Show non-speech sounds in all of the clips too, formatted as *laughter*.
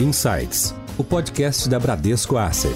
Insights, o podcast da Bradesco Asset.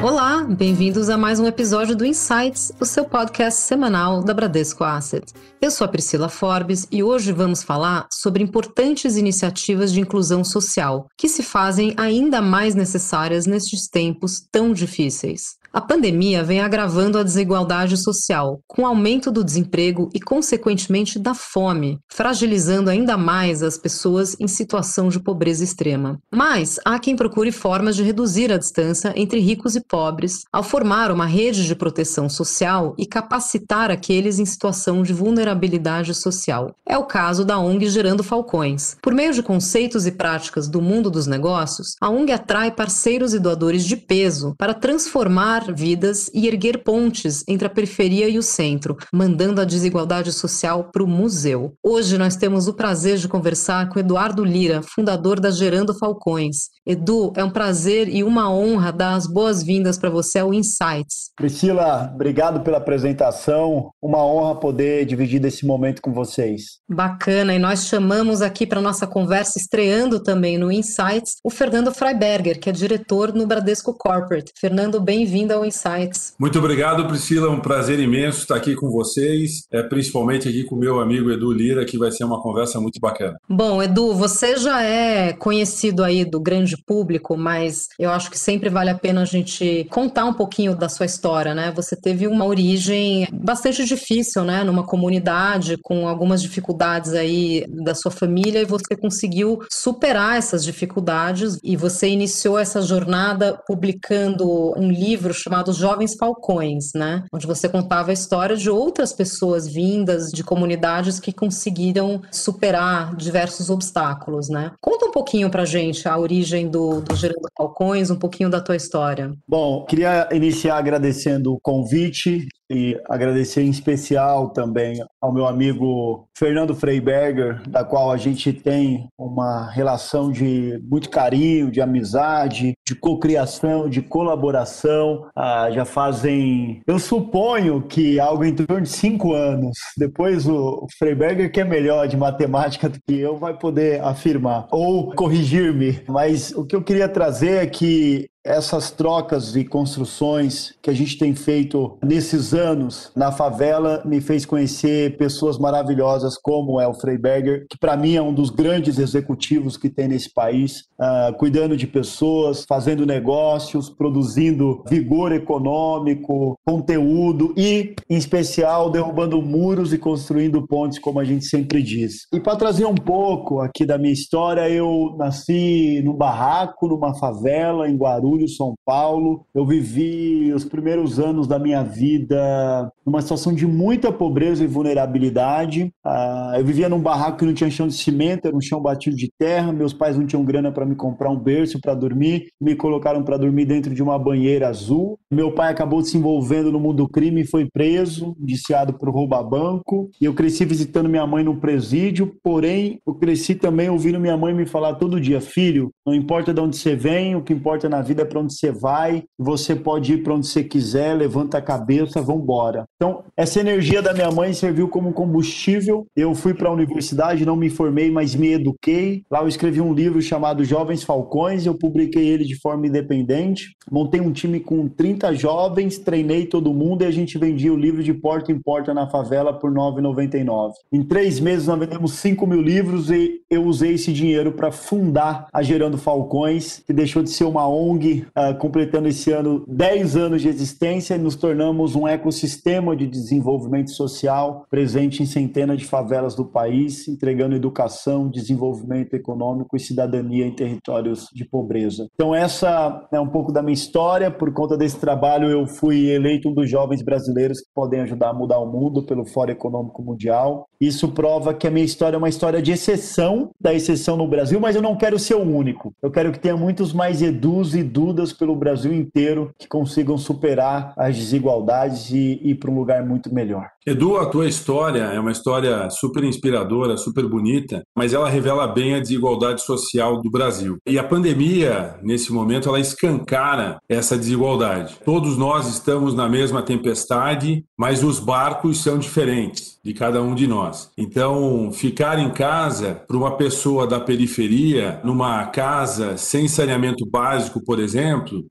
Olá, bem-vindos a mais um episódio do Insights, o seu podcast semanal da Bradesco Asset. Eu sou a Priscila Forbes e hoje vamos falar sobre importantes iniciativas de inclusão social que se fazem ainda mais necessárias nestes tempos tão difíceis. A pandemia vem agravando a desigualdade social, com aumento do desemprego e, consequentemente, da fome, fragilizando ainda mais as pessoas em situação de pobreza extrema. Mas há quem procure formas de reduzir a distância entre ricos e pobres, ao formar uma rede de proteção social e capacitar aqueles em situação de vulnerabilidade social. É o caso da ONG Gerando Falcões. Por meio de conceitos e práticas do mundo dos negócios, a ONG atrai parceiros e doadores de peso para transformar vidas e erguer pontes entre a periferia e o centro, mandando a desigualdade social para o museu. Hoje nós temos o prazer de conversar com Eduardo Lira, fundador da Gerando Falcões. Edu, é um prazer e uma honra dar as boas-vindas para você ao Insights. Priscila, obrigado pela apresentação. Uma honra poder dividir desse momento com vocês. Bacana, e nós chamamos aqui para nossa conversa, estreando também no Insights, o Fernando Freiberger, que é diretor no Bradesco Corporate. Fernando, bem-vindo Insights. Muito obrigado, Priscila. Um prazer imenso estar aqui com vocês, é, principalmente aqui com o meu amigo Edu Lira, que vai ser uma conversa muito bacana. Bom, Edu, você já é conhecido aí do grande público, mas eu acho que sempre vale a pena a gente contar um pouquinho da sua história, né? Você teve uma origem bastante difícil, né? Numa comunidade com algumas dificuldades aí da sua família e você conseguiu superar essas dificuldades e você iniciou essa jornada publicando um livro chamado Jovens Falcões, né? Onde você contava a história de outras pessoas vindas de comunidades que conseguiram superar diversos obstáculos, né? Conta um pouquinho pra gente a origem do, do Gerando Falcões, um pouquinho da tua história. Bom, queria iniciar agradecendo o convite e agradecer em especial também ao meu amigo Fernando Freiberger, da qual a gente tem uma relação de muito carinho, de amizade, de cocriação, de colaboração. Ah, já fazem, eu suponho que algo em torno de cinco anos. Depois o Freiberger, que é melhor de matemática do que eu, vai poder afirmar ou corrigir-me. Mas o que eu queria trazer é que essas trocas e construções que a gente tem feito nesses anos na favela me fez conhecer pessoas maravilhosas como é o Freiberger, que para mim é um dos grandes executivos que tem nesse país, uh, cuidando de pessoas, fazendo negócios, produzindo vigor econômico, conteúdo e, em especial, derrubando muros e construindo pontes, como a gente sempre diz. E para trazer um pouco aqui da minha história, eu nasci num barraco, numa favela em Guarulhos são Paulo. Eu vivi os primeiros anos da minha vida numa situação de muita pobreza e vulnerabilidade. Uh, eu vivia num barraco que não tinha chão de cimento, era um chão batido de terra. Meus pais não tinham grana para me comprar um berço para dormir, me colocaram para dormir dentro de uma banheira azul. Meu pai acabou se envolvendo no mundo do crime e foi preso, indiciado por roubar banco. E eu cresci visitando minha mãe no presídio, porém eu cresci também ouvindo minha mãe me falar todo dia: filho, não importa de onde você vem, o que importa na vida é para onde você vai. Você pode ir para onde você quiser, levanta a cabeça, vamos embora. Então, essa energia da minha mãe serviu como combustível. Eu fui para a universidade, não me formei, mas me eduquei. Lá eu escrevi um livro chamado Jovens Falcões, eu publiquei ele de forma independente. Montei um time com 30 jovens, treinei todo mundo e a gente vendia o livro de porta em porta na favela por R$ 9,99. Em três meses nós vendemos 5 mil livros e eu usei esse dinheiro para fundar a Gerando Falcões, que deixou de ser uma ONG, uh, completando esse ano 10 anos de existência nos tornamos um ecossistema de desenvolvimento social presente em centenas de favelas do país, entregando educação, desenvolvimento econômico e cidadania em territórios de pobreza. Então essa é um pouco da minha história. Por conta desse trabalho eu fui eleito um dos jovens brasileiros que podem ajudar a mudar o mundo pelo Fórum Econômico Mundial. Isso prova que a minha história é uma história de exceção, da exceção no Brasil, mas eu não quero ser o único. Eu quero que tenha muitos mais Edus e ajudas pelo Brasil inteiro que consigam superar as desigualdades e ir para um lugar muito melhor. Edu, a tua história é uma história super inspiradora, super bonita, mas ela revela bem a desigualdade social do Brasil. E a pandemia, nesse momento, ela escancara essa desigualdade. Todos nós estamos na mesma tempestade, mas os barcos são diferentes de cada um de nós. Então, ficar em casa para uma pessoa da periferia, numa casa sem saneamento básico, por exemplo,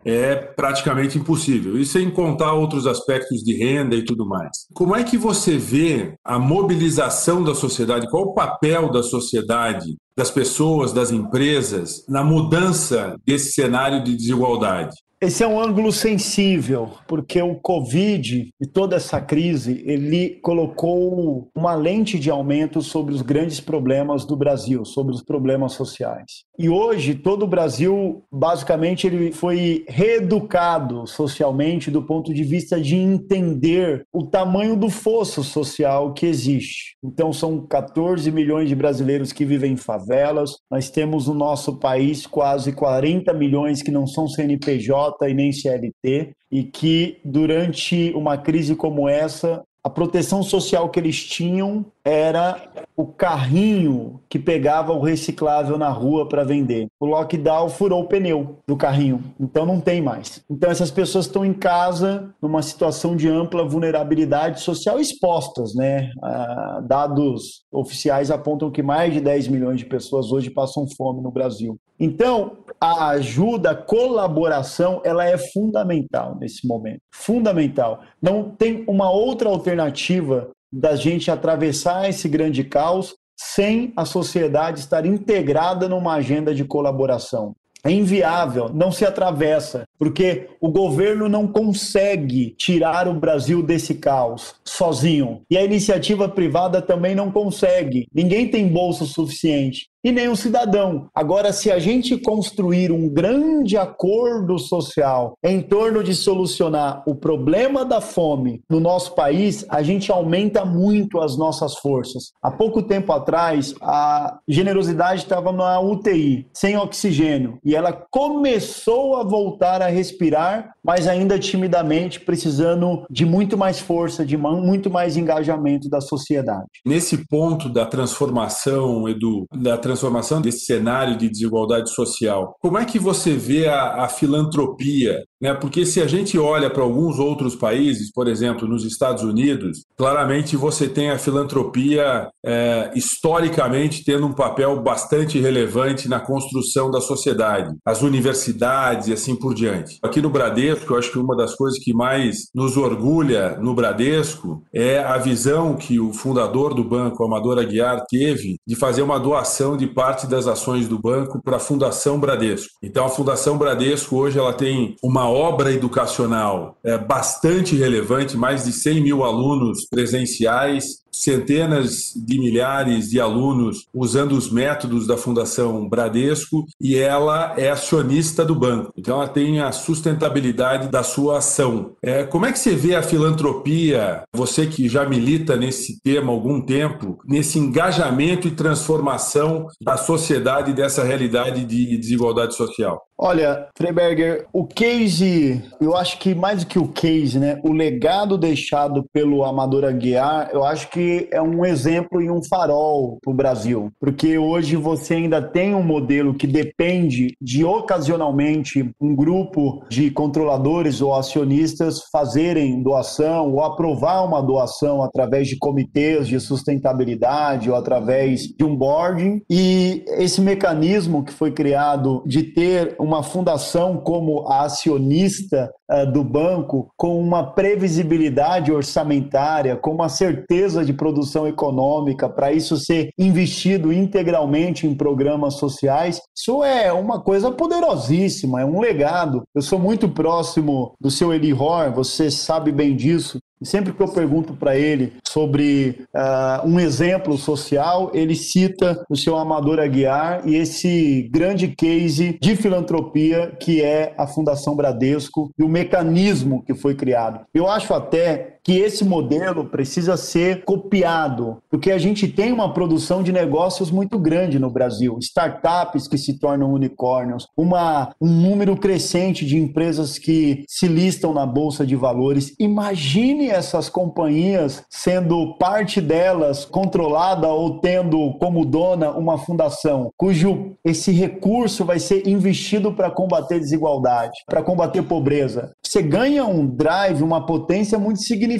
é praticamente impossível. E sem contar outros aspectos de renda e tudo mais. Como é que você vê a mobilização da sociedade? Qual o papel da sociedade das pessoas, das empresas, na mudança desse cenário de desigualdade? Esse é um ângulo sensível, porque o Covid e toda essa crise, ele colocou uma lente de aumento sobre os grandes problemas do Brasil, sobre os problemas sociais. E hoje todo o Brasil, basicamente, ele foi reeducado socialmente do ponto de vista de entender o tamanho do fosso social que existe. Então são 14 milhões de brasileiros que vivem em favelas. Nós temos no nosso país quase 40 milhões que não são CNPJ e nem CLT, e que durante uma crise como essa, a proteção social que eles tinham era o carrinho que pegava o reciclável na rua para vender. O lockdown furou o pneu do carrinho, então não tem mais. Então essas pessoas estão em casa numa situação de ampla vulnerabilidade social expostas, né? Ah, dados oficiais apontam que mais de 10 milhões de pessoas hoje passam fome no Brasil. Então, a ajuda, a colaboração, ela é fundamental nesse momento. Fundamental. Não tem uma outra alternativa da gente atravessar esse grande caos sem a sociedade estar integrada numa agenda de colaboração. É inviável, não se atravessa, porque o governo não consegue tirar o Brasil desse caos sozinho. E a iniciativa privada também não consegue. Ninguém tem bolsa suficiente e o cidadão. Agora, se a gente construir um grande acordo social em torno de solucionar o problema da fome no nosso país, a gente aumenta muito as nossas forças. Há pouco tempo atrás, a generosidade estava na UTI, sem oxigênio, e ela começou a voltar a respirar, mas ainda timidamente, precisando de muito mais força, de muito mais engajamento da sociedade. Nesse ponto da transformação, Edu, da transformação desse cenário de desigualdade social. Como é que você vê a, a filantropia né? Porque se a gente olha para alguns outros países, por exemplo, nos Estados Unidos, claramente você tem a filantropia é, historicamente tendo um papel bastante relevante na construção da sociedade, as universidades e assim por diante. Aqui no Bradesco, eu acho que uma das coisas que mais nos orgulha no Bradesco é a visão que o fundador do banco, Amador Aguiar, teve de fazer uma doação de parte das ações do banco para a Fundação Bradesco. Então, a Fundação Bradesco hoje ela tem uma obra educacional é, bastante relevante, mais de 100 mil alunos presenciais, centenas de milhares de alunos usando os métodos da Fundação Bradesco e ela é acionista do banco. Então ela tem a sustentabilidade da sua ação. É, como é que você vê a filantropia, você que já milita nesse tema há algum tempo, nesse engajamento e transformação da sociedade dessa realidade de desigualdade social? Olha, Freiberger, o case, eu acho que mais do que o case, né, o legado deixado pelo Amador Aguiar, eu acho que é um exemplo e um farol para o Brasil, porque hoje você ainda tem um modelo que depende de ocasionalmente um grupo de controladores ou acionistas fazerem doação ou aprovar uma doação através de comitês de sustentabilidade ou através de um boarding e esse mecanismo que foi criado de ter uma fundação como a acionista uh, do banco com uma previsibilidade orçamentária, com uma certeza de produção econômica, para isso ser investido integralmente em programas sociais, isso é uma coisa poderosíssima, é um legado. Eu sou muito próximo do seu Eli Hor, você sabe bem disso. Sempre que eu pergunto para ele sobre uh, um exemplo social, ele cita o seu Amador Aguiar e esse grande case de filantropia que é a Fundação Bradesco e o mecanismo que foi criado. Eu acho até que esse modelo precisa ser copiado, porque a gente tem uma produção de negócios muito grande no Brasil, startups que se tornam unicórnios, uma, um número crescente de empresas que se listam na bolsa de valores. Imagine essas companhias sendo parte delas controlada ou tendo como dona uma fundação cujo esse recurso vai ser investido para combater desigualdade, para combater pobreza. Você ganha um drive, uma potência muito significativa.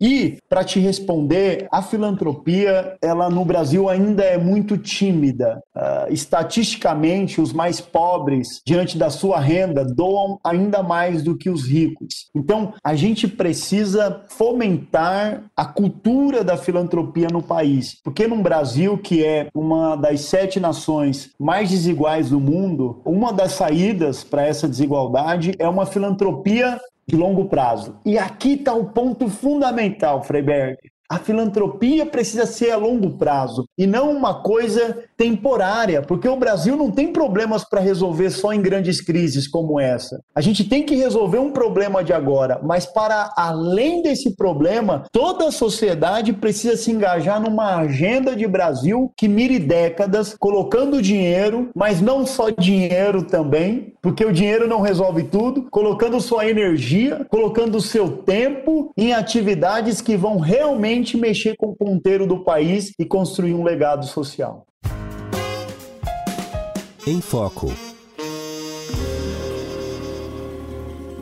E para te responder, a filantropia, ela no Brasil ainda é muito tímida. Uh, estatisticamente, os mais pobres, diante da sua renda, doam ainda mais do que os ricos. Então, a gente precisa fomentar a cultura da filantropia no país, porque no Brasil, que é uma das sete nações mais desiguais do mundo, uma das saídas para essa desigualdade é uma filantropia de longo prazo. E aqui está o ponto fundamental, Freiberg. A filantropia precisa ser a longo prazo e não uma coisa temporária, porque o Brasil não tem problemas para resolver só em grandes crises como essa. A gente tem que resolver um problema de agora, mas para além desse problema, toda a sociedade precisa se engajar numa agenda de Brasil que mire décadas, colocando dinheiro, mas não só dinheiro também, porque o dinheiro não resolve tudo, colocando sua energia, colocando seu tempo em atividades que vão realmente mexer com o ponteiro do país e construir um legado social. Em Foco.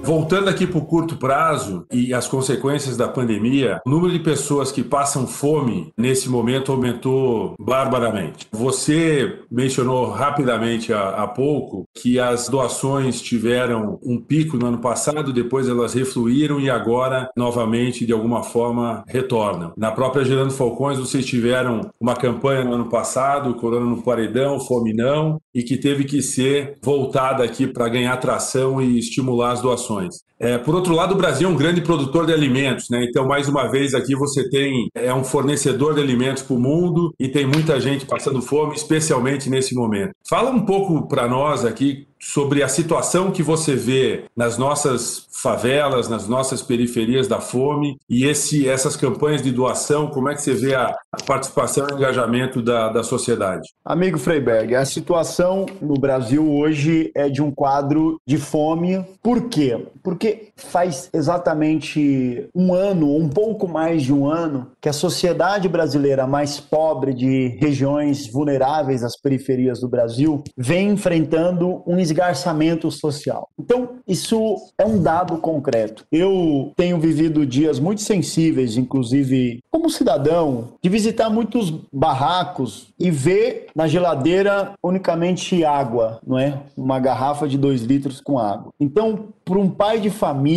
Voltando aqui para o curto prazo e as consequências da pandemia, o número de pessoas que passam fome nesse momento aumentou barbaramente. Você mencionou rapidamente há, pouco que as doações tiveram um pico no ano passado, depois elas refluíram e agora novamente de alguma forma retornam. Na própria Gerando Falcões vocês tiveram uma campanha no ano passado, Corona no Paredão, Fome Não, e que teve que ser voltada aqui para ganhar tração e estimular as doações. É, por outro lado, o Brasil é um grande produtor de alimentos, né? Então, mais uma vez, aqui você tem é um fornecedor de alimentos para o mundo e tem muita gente passando fome, especialmente nesse momento. Fala um pouco para nós aqui sobre a situação que você vê nas nossas favelas, nas nossas periferias da fome e esse, essas campanhas de doação, como é que você vê a, a participação e engajamento da, da sociedade? Amigo Freiberg, a situação no Brasil hoje é de um quadro de fome. Por quê? Porque faz exatamente um ano, um pouco mais de um ano, que a sociedade brasileira mais pobre de regiões vulneráveis às periferias do Brasil vem enfrentando um esgarçamento social. Então, isso é um dado concreto. Eu tenho vivido dias muito sensíveis, inclusive como cidadão, de visitar muitos barracos e ver na geladeira unicamente água, não é? Uma garrafa de dois litros com água. Então, para um pai de família,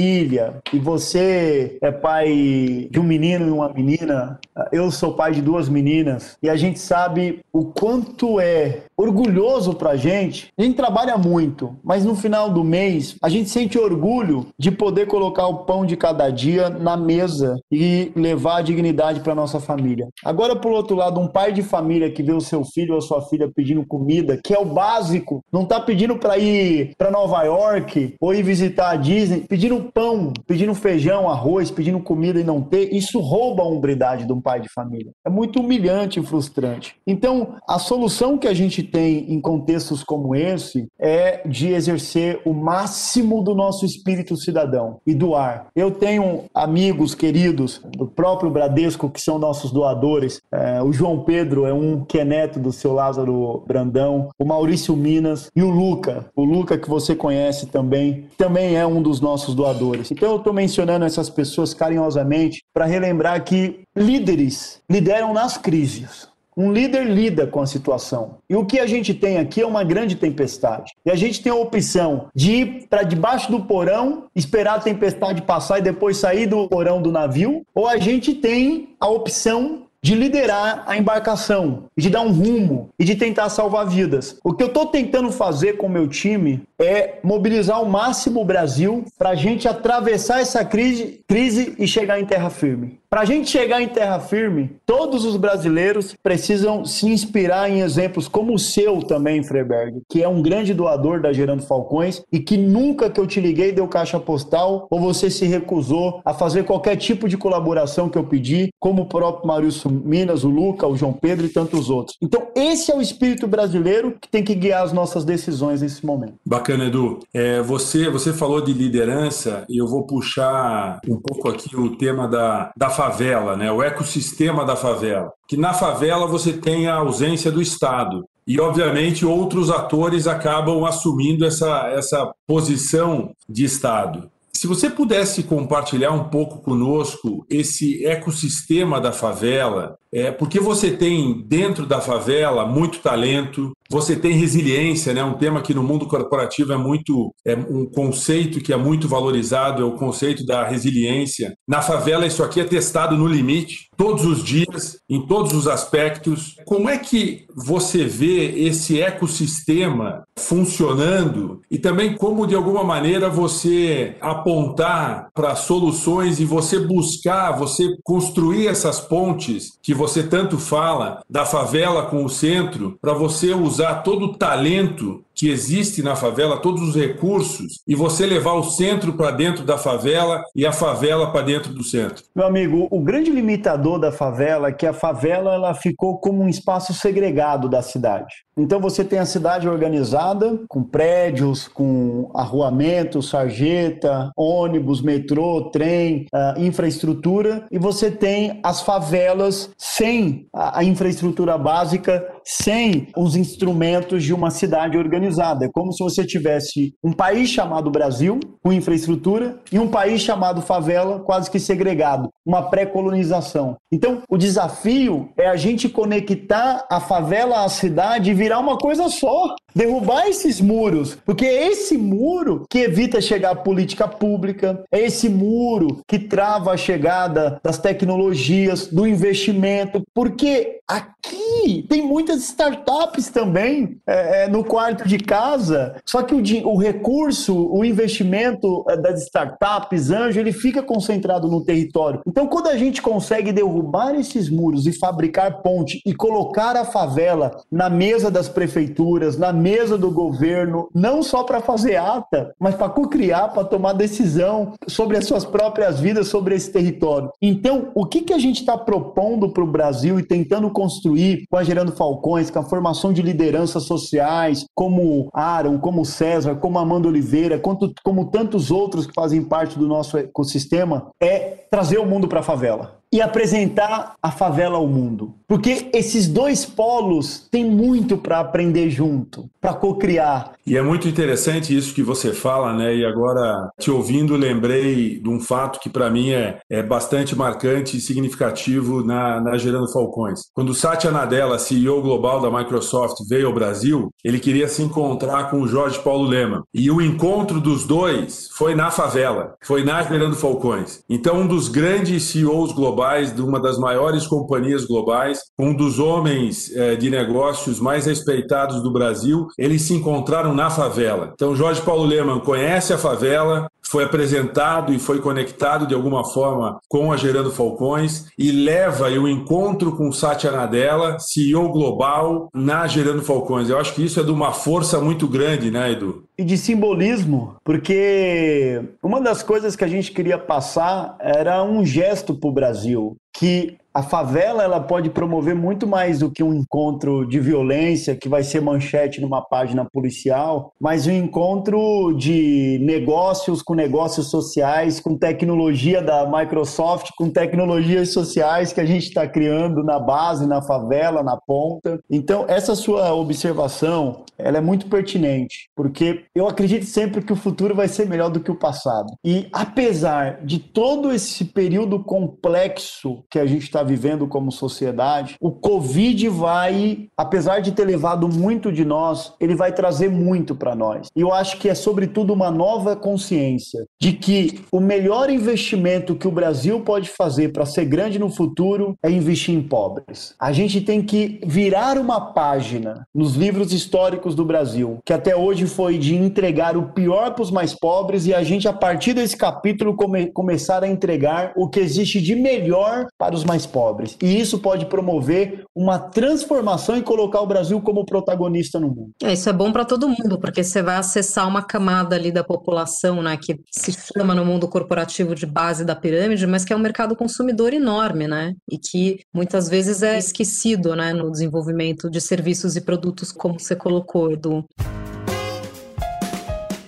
e você é pai de um menino e uma menina, eu sou pai de duas meninas, e a gente sabe o quanto é orgulhoso para a gente. A gente trabalha muito, mas no final do mês a gente sente orgulho de poder colocar o pão de cada dia na mesa e levar a dignidade para nossa família. Agora, por outro lado, um pai de família que vê o seu filho ou a sua filha pedindo comida, que é o básico, não está pedindo para ir para Nova York ou ir visitar visitar a Disney pedindo pão, pedindo feijão, arroz, pedindo comida e não ter, isso rouba a hombridade de um pai de família. É muito humilhante e frustrante. Então, a solução que a gente tem em contextos como esse é de exercer o máximo do nosso espírito cidadão e doar. Eu tenho amigos queridos do próprio Bradesco que são nossos doadores. É, o João Pedro é um que é neto do seu Lázaro Brandão, o Maurício Minas e o Luca. O Luca que você conhece também, também é um dos nossos doadores. Então eu estou mencionando essas pessoas carinhosamente para relembrar que líderes lideram nas crises. Um líder lida com a situação. E o que a gente tem aqui é uma grande tempestade. E a gente tem a opção de ir para debaixo do porão, esperar a tempestade passar e depois sair do porão do navio, ou a gente tem a opção de liderar a embarcação, de dar um rumo e de tentar salvar vidas. O que eu estou tentando fazer com o meu time é mobilizar ao máximo o Brasil para a gente atravessar essa crise, crise e chegar em terra firme. Para a gente chegar em terra firme, todos os brasileiros precisam se inspirar em exemplos como o seu também, Freiberg, que é um grande doador da Gerando Falcões e que nunca que eu te liguei deu caixa postal ou você se recusou a fazer qualquer tipo de colaboração que eu pedi, como o próprio Maurício Minas, o Luca, o João Pedro e tantos outros. Então, esse é o espírito brasileiro que tem que guiar as nossas decisões nesse momento. Bacana, Edu. É, você, você falou de liderança e eu vou puxar um pouco aqui o tema da, da favela, né? o ecossistema da favela. Que na favela você tem a ausência do Estado. E, obviamente, outros atores acabam assumindo essa, essa posição de Estado. Se você pudesse compartilhar um pouco conosco esse ecossistema da favela, é, porque você tem dentro da favela muito talento, você tem resiliência, né? Um tema que no mundo corporativo é muito é um conceito que é muito valorizado, é o conceito da resiliência. Na favela isso aqui é testado no limite, todos os dias, em todos os aspectos. Como é que você vê esse ecossistema funcionando e também como de alguma maneira você apontar para soluções e você buscar, você construir essas pontes que você tanto fala da favela com o centro para você usar todo o talento que existe na favela, todos os recursos, e você levar o centro para dentro da favela e a favela para dentro do centro? Meu amigo, o grande limitador da favela é que a favela ela ficou como um espaço segregado da cidade. Então você tem a cidade organizada, com prédios, com arruamento, sarjeta, ônibus, metrô, trem, uh, infraestrutura, e você tem as favelas sem a infraestrutura básica, sem os instrumentos de uma cidade organizada. É como se você tivesse um país chamado Brasil, com infraestrutura, e um país chamado favela, quase que segregado, uma pré-colonização. Então, o desafio é a gente conectar a favela à cidade e virar uma coisa só. Derrubar esses muros, porque é esse muro que evita chegar a política pública, é esse muro que trava a chegada das tecnologias, do investimento, porque aqui tem muitas startups também é, é, no quarto de casa, só que o, o recurso, o investimento é, das startups, anjo, ele fica concentrado no território. Então, quando a gente consegue derrubar esses muros e fabricar ponte e colocar a favela na mesa das prefeituras, na mesa do governo, não só para fazer ata, mas para co-criar, para tomar decisão sobre as suas próprias vidas, sobre esse território. Então, o que, que a gente está propondo para o Brasil e tentando construir com a Gerando Falcões, com a formação de lideranças sociais, como Aaron, como César, como Amanda Oliveira, como, como tantos outros que fazem parte do nosso ecossistema, é trazer o mundo para a favela e apresentar a favela ao mundo. Porque esses dois polos têm muito para aprender junto, para co-criar. E é muito interessante isso que você fala, né? E agora, te ouvindo, lembrei de um fato que para mim é, é bastante marcante e significativo na, na Gerando Falcões. Quando Satya Nadella, CEO global da Microsoft, veio ao Brasil, ele queria se encontrar com o Jorge Paulo Lema. E o encontro dos dois foi na favela, foi na Gerando Falcões. Então, um dos grandes CEOs globais globais, de uma das maiores companhias globais, um dos homens é, de negócios mais respeitados do Brasil, eles se encontraram na favela. Então, Jorge Paulo Leman conhece a favela, foi apresentado e foi conectado de alguma forma com a Gerando Falcões e leva o encontro com Satya Nadella, CEO global, na Gerando Falcões. Eu acho que isso é de uma força muito grande, né, Edu? E de simbolismo, porque uma das coisas que a gente queria passar era um gesto para o Brasil, que a favela ela pode promover muito mais do que um encontro de violência que vai ser manchete numa página policial, mas um encontro de negócios com negócios sociais, com tecnologia da Microsoft, com tecnologias sociais que a gente está criando na base, na favela, na ponta. Então essa sua observação ela é muito pertinente, porque eu acredito sempre que o futuro vai ser melhor do que o passado. E apesar de todo esse período complexo que a gente está está vivendo como sociedade, o Covid vai, apesar de ter levado muito de nós, ele vai trazer muito para nós. E eu acho que é sobretudo uma nova consciência de que o melhor investimento que o Brasil pode fazer para ser grande no futuro é investir em pobres. A gente tem que virar uma página nos livros históricos do Brasil, que até hoje foi de entregar o pior para os mais pobres e a gente a partir desse capítulo come começar a entregar o que existe de melhor para os mais pobres. E isso pode promover uma transformação e colocar o Brasil como protagonista no mundo. É, isso é bom para todo mundo, porque você vai acessar uma camada ali da população, né, que se chama no mundo corporativo de base da pirâmide, mas que é um mercado consumidor enorme, né? E que muitas vezes é esquecido, né, no desenvolvimento de serviços e produtos, como você colocou, Edu.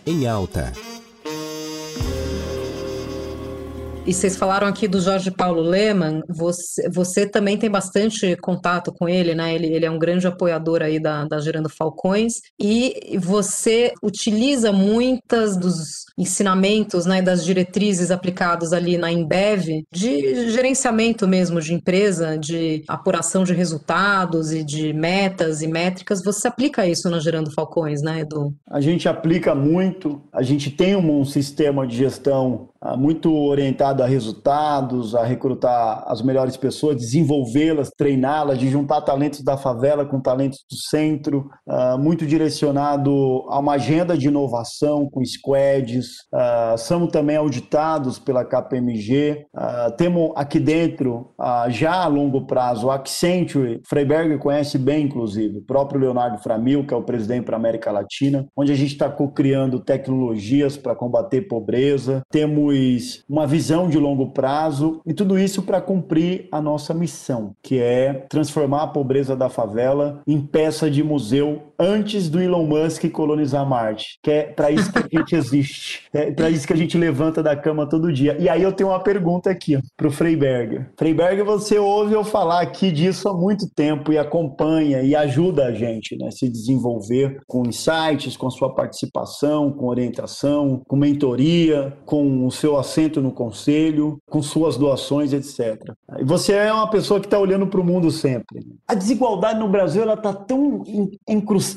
Em alta. E vocês falaram aqui do Jorge Paulo Leman, você, você também tem bastante contato com ele, né? Ele, ele é um grande apoiador aí da, da Gerando Falcões, e você utiliza muitas dos ensinamentos, né, das diretrizes aplicados ali na Embev, de gerenciamento mesmo de empresa, de apuração de resultados e de metas e métricas. Você aplica isso na Gerando Falcões, né, Edu? A gente aplica muito, a gente tem um, sistema de gestão muito orientado a resultados, a recrutar as melhores pessoas, desenvolvê-las, treiná-las, de juntar talentos da favela com talentos do centro, uh, muito direcionado a uma agenda de inovação com squads. Uh, somos também auditados pela KPMG. Temos aqui dentro, já a longo prazo, o Accenture, Freiberger conhece bem, inclusive, o próprio Leonardo Framil, que é o presidente para a América Latina, onde a gente está co-criando tecnologias para combater pobreza. Temos uma visão de longo prazo e tudo isso para cumprir a nossa missão, que é transformar a pobreza da favela em peça de museu antes do Elon Musk colonizar Marte, que é para isso que a gente *laughs* existe, é para isso que a gente levanta da cama todo dia. E aí eu tenho uma pergunta aqui para o Freiberger. Freiberger, você ouve eu falar aqui disso há muito tempo e acompanha e ajuda a gente né, a se desenvolver com insights, com sua participação, com orientação, com mentoria, com os seu assento no conselho, com suas doações, etc. E você é uma pessoa que está olhando para o mundo sempre. A desigualdade no Brasil ela está tão encrustada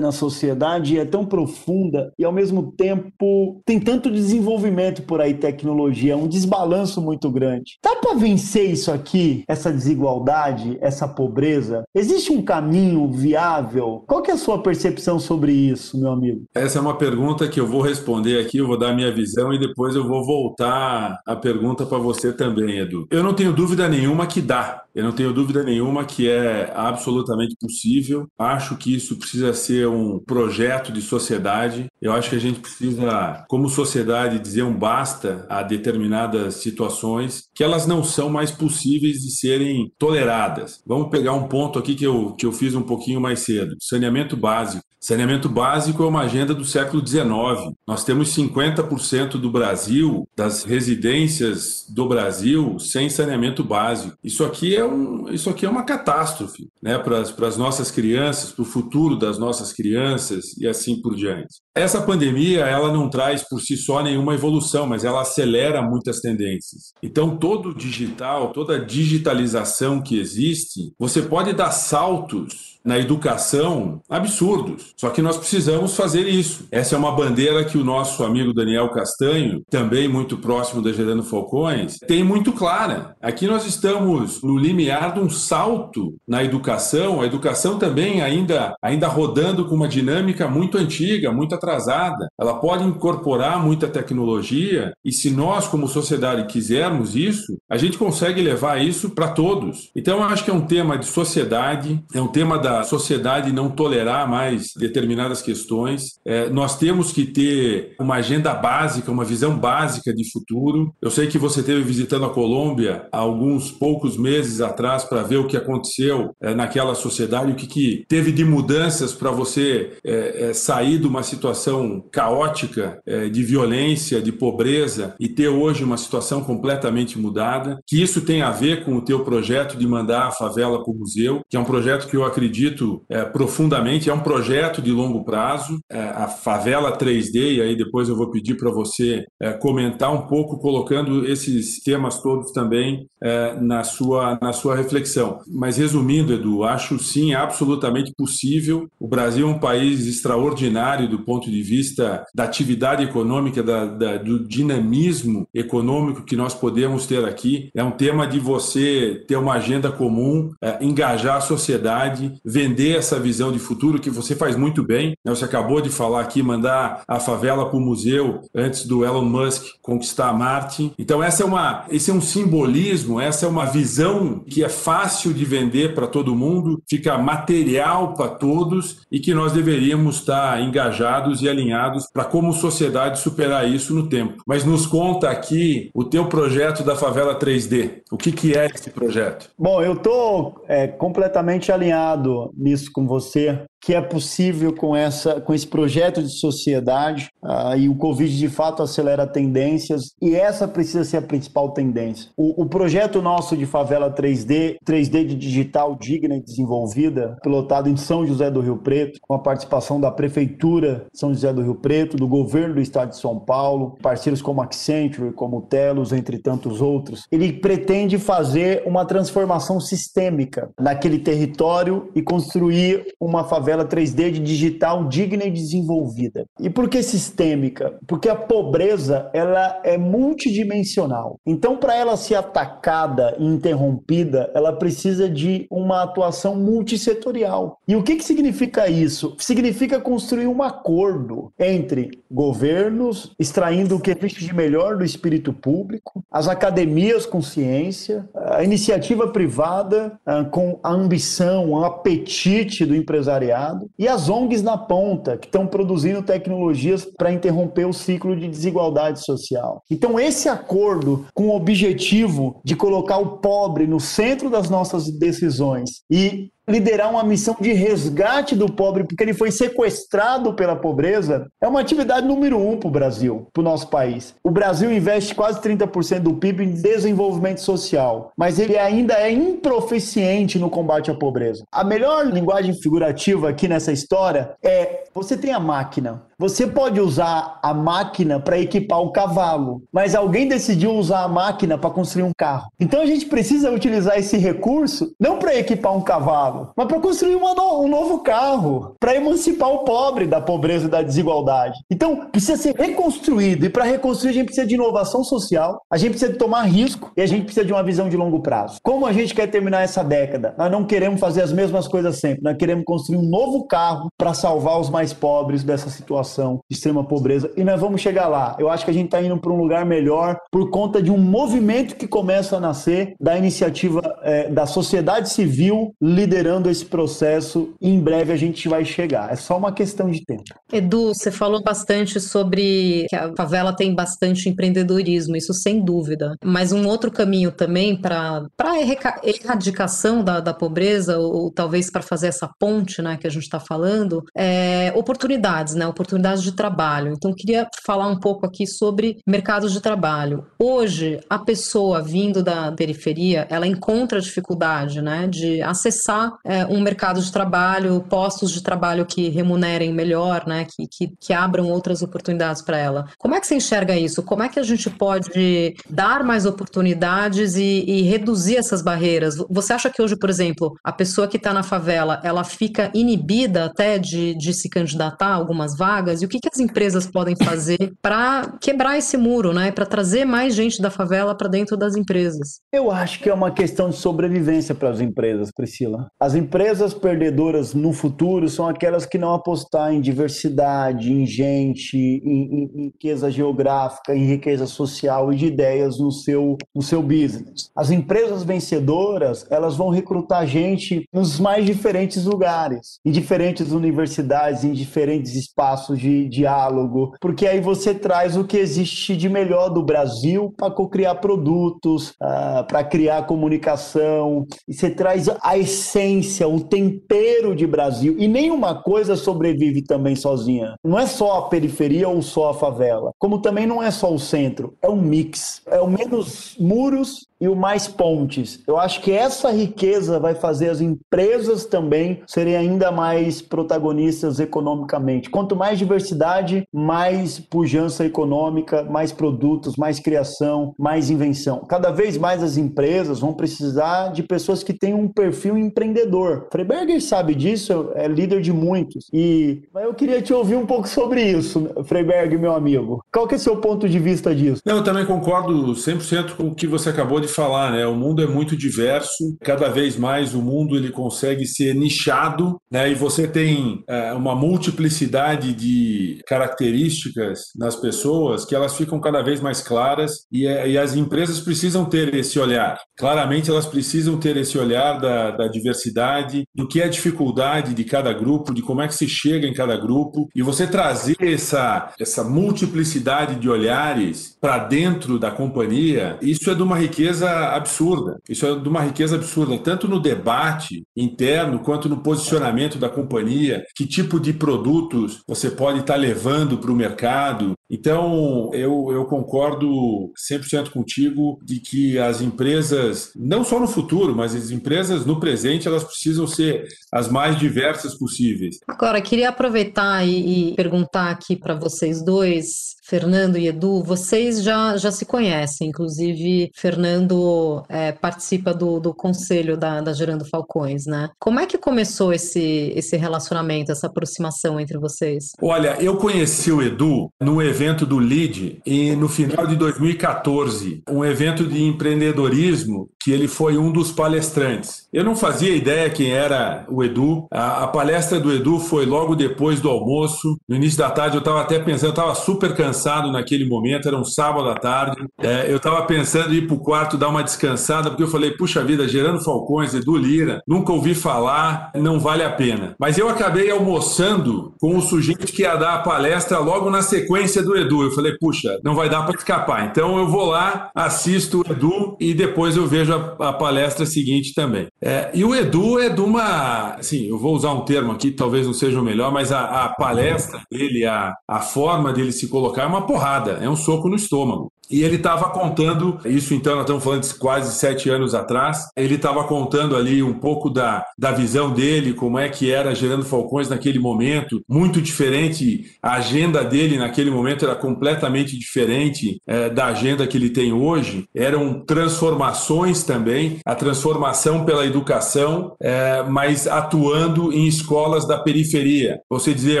na sociedade, é tão profunda e ao mesmo tempo tem tanto desenvolvimento por aí, tecnologia, um desbalanço muito grande. Dá para vencer isso aqui, essa desigualdade, essa pobreza? Existe um caminho viável? Qual é a sua percepção sobre isso, meu amigo? Essa é uma pergunta que eu vou responder aqui, eu vou dar minha visão e depois eu vou voltar a pergunta para você também, Edu. Eu não tenho dúvida nenhuma que dá. Eu não tenho dúvida nenhuma que é absolutamente possível. Acho que isso precisa ser um projeto de sociedade. Eu acho que a gente precisa, como sociedade, dizer um basta a determinadas situações que elas não são mais possíveis de serem toleradas. Vamos pegar um ponto aqui que eu, que eu fiz um pouquinho mais cedo: saneamento básico. Saneamento básico é uma agenda do século XIX. Nós temos 50% do Brasil, das residências do Brasil, sem saneamento básico. Isso aqui é, um, isso aqui é uma catástrofe né, para as nossas crianças, para o futuro das nossas crianças e assim por diante. Essa pandemia ela não traz por si só nenhuma evolução, mas ela acelera muitas tendências. Então, todo digital, toda digitalização que existe, você pode dar saltos na educação absurdos. Só que nós precisamos fazer isso. Essa é uma bandeira que o nosso amigo Daniel Castanho, também muito próximo da Gerando Falcões, tem muito clara. Aqui nós estamos no limiar de um salto na educação, a educação também ainda, ainda rodando com uma dinâmica muito antiga, muito atrasada. Ela pode incorporar muita tecnologia e se nós, como sociedade, quisermos isso, a gente consegue levar isso para todos. Então, eu acho que é um tema de sociedade, é um tema da sociedade não tolerar mais determinadas questões. É, nós temos que ter uma agenda básica, uma visão básica de futuro. Eu sei que você esteve visitando a Colômbia há alguns poucos meses atrás para ver o que aconteceu é, naquela sociedade, o que, que teve de mudanças para você é, é, sair de uma situação caótica é, de violência, de pobreza e ter hoje uma situação completamente mudada. Que isso tem a ver com o teu projeto de mandar a favela para o museu, que é um projeto que eu acredito acredito é, profundamente, é um projeto de longo prazo. É, a Favela 3D, e aí depois eu vou pedir para você é, comentar um pouco, colocando esses temas todos também é, na, sua, na sua reflexão. Mas resumindo, Edu, acho sim absolutamente possível. O Brasil é um país extraordinário do ponto de vista da atividade econômica, da, da, do dinamismo econômico que nós podemos ter aqui. É um tema de você ter uma agenda comum, é, engajar a sociedade, vender essa visão de futuro que você faz muito bem. Né? Você acabou de falar aqui, mandar a favela para o museu antes do Elon Musk conquistar Marte. Então essa é uma, esse é um simbolismo, essa é uma visão que é fácil de vender para todo mundo, fica material para todos e que nós deveríamos estar engajados e alinhados para como sociedade superar isso no tempo. Mas nos conta aqui o teu projeto da favela 3D. O que, que é esse projeto? Bom, eu estou é, completamente alinhado nisso com você que é possível com, essa, com esse projeto de sociedade uh, e o Covid de fato acelera tendências e essa precisa ser a principal tendência. O, o, projeto nosso de favela 3D, 3D de digital digna e desenvolvida, pilotado em São José do Rio Preto, com a participação da Prefeitura de São José do Rio Preto, do governo do estado de São Paulo, parceiros como Accenture, como Telos, entre tantos outros, ele pretende fazer uma transformação sistêmica naquele território e construir uma favela tela 3D de digital digna e desenvolvida. E por que sistêmica? Porque a pobreza ela é multidimensional. Então, para ela ser atacada e interrompida, ela precisa de uma atuação multissetorial. E o que, que significa isso? Significa construir um acordo entre governos, extraindo o que existe de melhor do espírito público, as academias com ciência, a iniciativa privada ah, com a ambição, o apetite do empresariado e as ONGs na ponta, que estão produzindo tecnologias para interromper o ciclo de desigualdade social. Então, esse acordo com o objetivo de colocar o pobre no centro das nossas decisões e liderar uma missão de resgate do pobre, porque ele foi sequestrado pela pobreza, é uma atividade número um para o Brasil, para o nosso país. O Brasil investe quase 30% do PIB em desenvolvimento social, mas ele ainda é improficiente no combate à pobreza. A melhor linguagem figurativa aqui nessa história é: você tem a máquina, você pode usar a máquina para equipar o cavalo, mas alguém decidiu usar a máquina para construir um carro. Então a gente precisa utilizar esse recurso não para equipar um cavalo, mas para construir no, um novo carro, para emancipar o pobre da pobreza e da desigualdade. Então precisa ser reconstruído e para reconstruir a gente precisa de inovação social, a gente precisa de tomar risco e a gente precisa de uma visão de longo prazo. Como a gente quer terminar essa década? Nós não queremos fazer as mesmas coisas sempre, nós queremos construir um novo carro para salvar os mais pobres dessa situação situação de extrema pobreza e nós vamos chegar lá. Eu acho que a gente está indo para um lugar melhor por conta de um movimento que começa a nascer da iniciativa é, da sociedade civil liderando esse processo e em breve a gente vai chegar. É só uma questão de tempo. Edu, você falou bastante sobre que a favela tem bastante empreendedorismo, isso sem dúvida. Mas um outro caminho também para a erradicação da, da pobreza, ou, ou talvez para fazer essa ponte né, que a gente está falando, é oportunidades, né? Oportunidades oportunidades de trabalho. Então, queria falar um pouco aqui sobre mercados de trabalho. Hoje, a pessoa vindo da periferia, ela encontra dificuldade, né, de acessar é, um mercado de trabalho, postos de trabalho que remunerem melhor, né, que, que, que abram outras oportunidades para ela. Como é que você enxerga isso? Como é que a gente pode dar mais oportunidades e, e reduzir essas barreiras? Você acha que hoje, por exemplo, a pessoa que está na favela, ela fica inibida até de, de se candidatar a algumas vagas? Vagas e o que, que as empresas podem fazer *laughs* para quebrar esse muro, né? Para trazer mais gente da favela para dentro das empresas? Eu acho que é uma questão de sobrevivência para as empresas, Priscila. As empresas perdedoras no futuro são aquelas que não apostar em diversidade, em gente, em, em, em riqueza geográfica, em riqueza social e de ideias no seu, no seu business. As empresas vencedoras, elas vão recrutar gente nos mais diferentes lugares, em diferentes universidades, em diferentes espaços de diálogo, porque aí você traz o que existe de melhor do Brasil para co-criar produtos, ah, para criar comunicação, e você traz a essência, o tempero de Brasil. E nenhuma coisa sobrevive também sozinha. Não é só a periferia ou só a favela, como também não é só o centro, é um mix. É o menos muros e o mais pontes. Eu acho que essa riqueza vai fazer as empresas também serem ainda mais protagonistas economicamente. Quanto mais diversidade, mais pujança econômica, mais produtos, mais criação, mais invenção. Cada vez mais as empresas vão precisar de pessoas que tenham um perfil empreendedor. Freiberger sabe disso, é líder de muitos. E eu queria te ouvir um pouco sobre isso, Freiberger, meu amigo. Qual que é o seu ponto de vista disso? Eu também concordo 100% com o que você acabou de falar, né? O mundo é muito diverso, cada vez mais o mundo ele consegue ser nichado, né? E você tem é, uma multiplicidade de características nas pessoas que elas ficam cada vez mais claras e, é, e as empresas precisam ter esse olhar. Claramente elas precisam ter esse olhar da, da diversidade, do que é a dificuldade de cada grupo, de como é que se chega em cada grupo e você trazer essa, essa multiplicidade de olhares para dentro da companhia, isso é de uma riqueza absurda. Isso é de uma riqueza absurda, tanto no debate interno quanto no posicionamento da companhia, que tipo de produtos você pode estar levando para o mercado. Então, eu, eu concordo 100% contigo de que as empresas, não só no futuro, mas as empresas no presente, elas precisam ser as mais diversas possíveis. Agora, queria aproveitar e, e perguntar aqui para vocês dois, Fernando e Edu, vocês já, já se conhecem, inclusive Fernando é, participa do, do conselho da, da Gerando Falcões, né? Como é que começou esse, esse relacionamento, essa aproximação entre vocês? Olha, eu conheci o Edu no evento do LEAD e no final de 2014, um evento de empreendedorismo que ele foi um dos palestrantes. Eu não fazia ideia quem era o Edu. A, a palestra do Edu foi logo depois do almoço. No início da tarde eu estava até pensando, estava super cansado naquele momento, era um sábado à tarde. É, eu estava pensando em ir para o quarto dar uma descansada, porque eu falei, puxa vida, Gerando Falcões, Edu Lira, nunca ouvi falar, não vale a pena. Mas eu acabei almoçando com o sujeito que ia dar a palestra logo na sequência do Edu. Eu falei, puxa, não vai dar para escapar. Então eu vou lá, assisto o Edu e depois eu vejo a, a palestra seguinte também. É, e o Edu é de uma. Assim, eu vou usar um termo aqui, talvez não seja o melhor, mas a, a palestra dele, a, a forma dele se colocar uma porrada, é um soco no estômago. E ele estava contando, isso então nós estamos falando de quase sete anos atrás, ele estava contando ali um pouco da, da visão dele, como é que era gerando Falcões naquele momento, muito diferente, a agenda dele naquele momento era completamente diferente é, da agenda que ele tem hoje, eram transformações também, a transformação pela educação, é, mas atuando em escolas da periferia. Você dizer,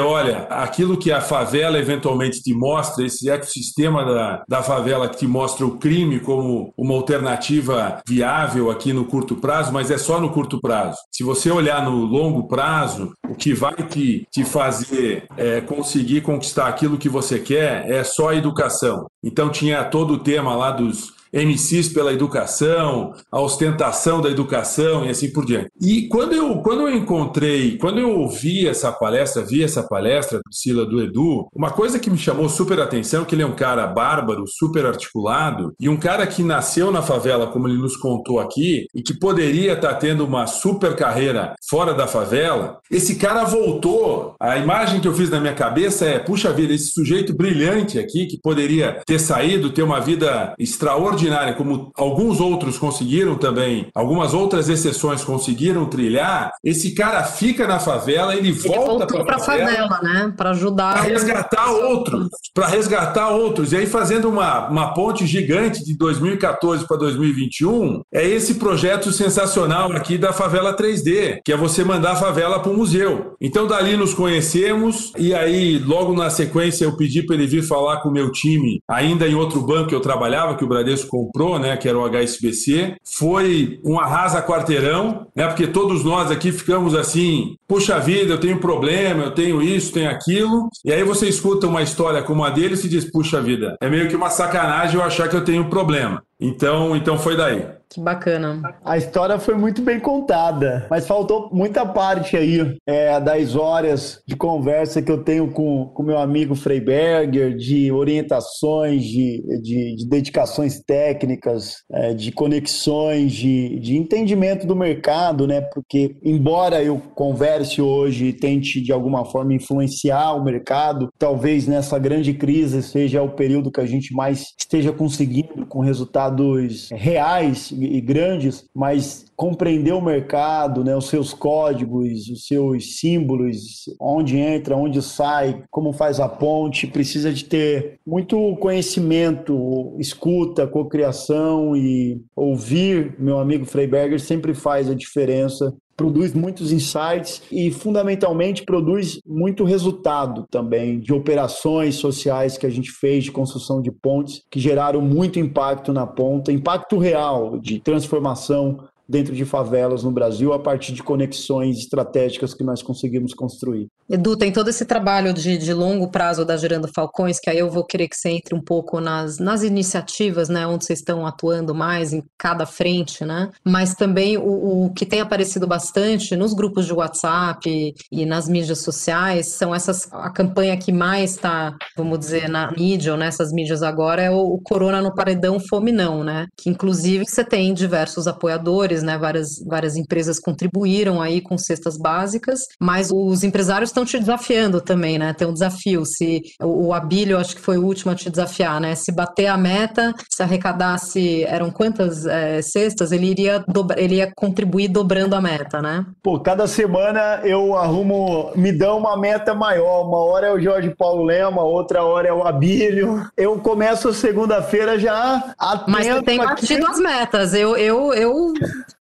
olha, aquilo que a favela eventualmente te mostra, esse ecossistema da, da favela, ela que mostra o crime como uma alternativa viável aqui no curto prazo, mas é só no curto prazo. Se você olhar no longo prazo, o que vai te, te fazer é, conseguir conquistar aquilo que você quer é só a educação. Então tinha todo o tema lá dos MCs pela educação, a ostentação da educação e assim por diante. E quando eu, quando eu encontrei, quando eu ouvi essa palestra, vi essa palestra, Priscila, do Edu, uma coisa que me chamou super atenção, que ele é um cara bárbaro, super articulado, e um cara que nasceu na favela, como ele nos contou aqui, e que poderia estar tendo uma super carreira fora da favela, esse cara voltou. A imagem que eu fiz na minha cabeça é, puxa vida, esse sujeito brilhante aqui, que poderia ter saído, ter uma vida extraordinária, extraordinária, como alguns outros conseguiram também, algumas outras exceções conseguiram trilhar, esse cara fica na favela, ele, ele volta para a favela, favela, né? Para ajudar. Para resgatar outros, para resgatar outros. E aí, fazendo uma, uma ponte gigante de 2014 para 2021, é esse projeto sensacional aqui da Favela 3D, que é você mandar a favela para o museu. Então, dali nos conhecemos, e aí, logo na sequência, eu pedi para ele vir falar com o meu time, ainda em outro banco que eu trabalhava, que o Bradesco comprou, né, que era o HSBC, foi um arrasa quarteirão, né, porque todos nós aqui ficamos assim, puxa vida, eu tenho problema, eu tenho isso, tenho aquilo, e aí você escuta uma história como a dele e se diz, puxa vida, é meio que uma sacanagem eu achar que eu tenho problema. Então, então foi daí. Que bacana. A história foi muito bem contada, mas faltou muita parte aí é, das horas de conversa que eu tenho com o meu amigo Freiberger, de orientações, de, de, de dedicações técnicas, é, de conexões, de, de entendimento do mercado, né? Porque, embora eu converse hoje e tente de alguma forma influenciar o mercado, talvez nessa grande crise seja o período que a gente mais esteja conseguindo com resultados reais e grandes, mas compreender o mercado, né, os seus códigos, os seus símbolos, onde entra, onde sai, como faz a ponte, precisa de ter muito conhecimento, escuta, cocriação e ouvir. Meu amigo Freiberger sempre faz a diferença produz muitos insights e, fundamentalmente, produz muito resultado também de operações sociais que a gente fez de construção de pontes que geraram muito impacto na ponta, impacto real de transformação dentro de favelas no Brasil a partir de conexões estratégicas que nós conseguimos construir. Edu, tem todo esse trabalho de, de longo prazo da Gerando Falcões, que aí eu vou querer que você entre um pouco nas, nas iniciativas, né, onde vocês estão atuando mais em cada frente, né? Mas também o, o que tem aparecido bastante nos grupos de WhatsApp e, e nas mídias sociais são essas a campanha que mais está, vamos dizer, na mídia ou nessas mídias agora é o, o Corona no paredão Fome não, né? Que inclusive você tem diversos apoiadores, né? Várias várias empresas contribuíram aí com cestas básicas, mas os empresários estão te desafiando também, né? Tem um desafio. Se o, o Abílio, acho que foi o último a te desafiar, né? Se bater a meta, se arrecadasse, eram quantas é, cestas, ele iria, dobra, ele ia contribuir dobrando a meta, né? Pô, cada semana eu arrumo, me dão uma meta maior. Uma hora é o Jorge Paulo Lema, outra hora é o Abílio. Eu começo segunda-feira já atento Mas você tem batido as metas. Eu, eu, eu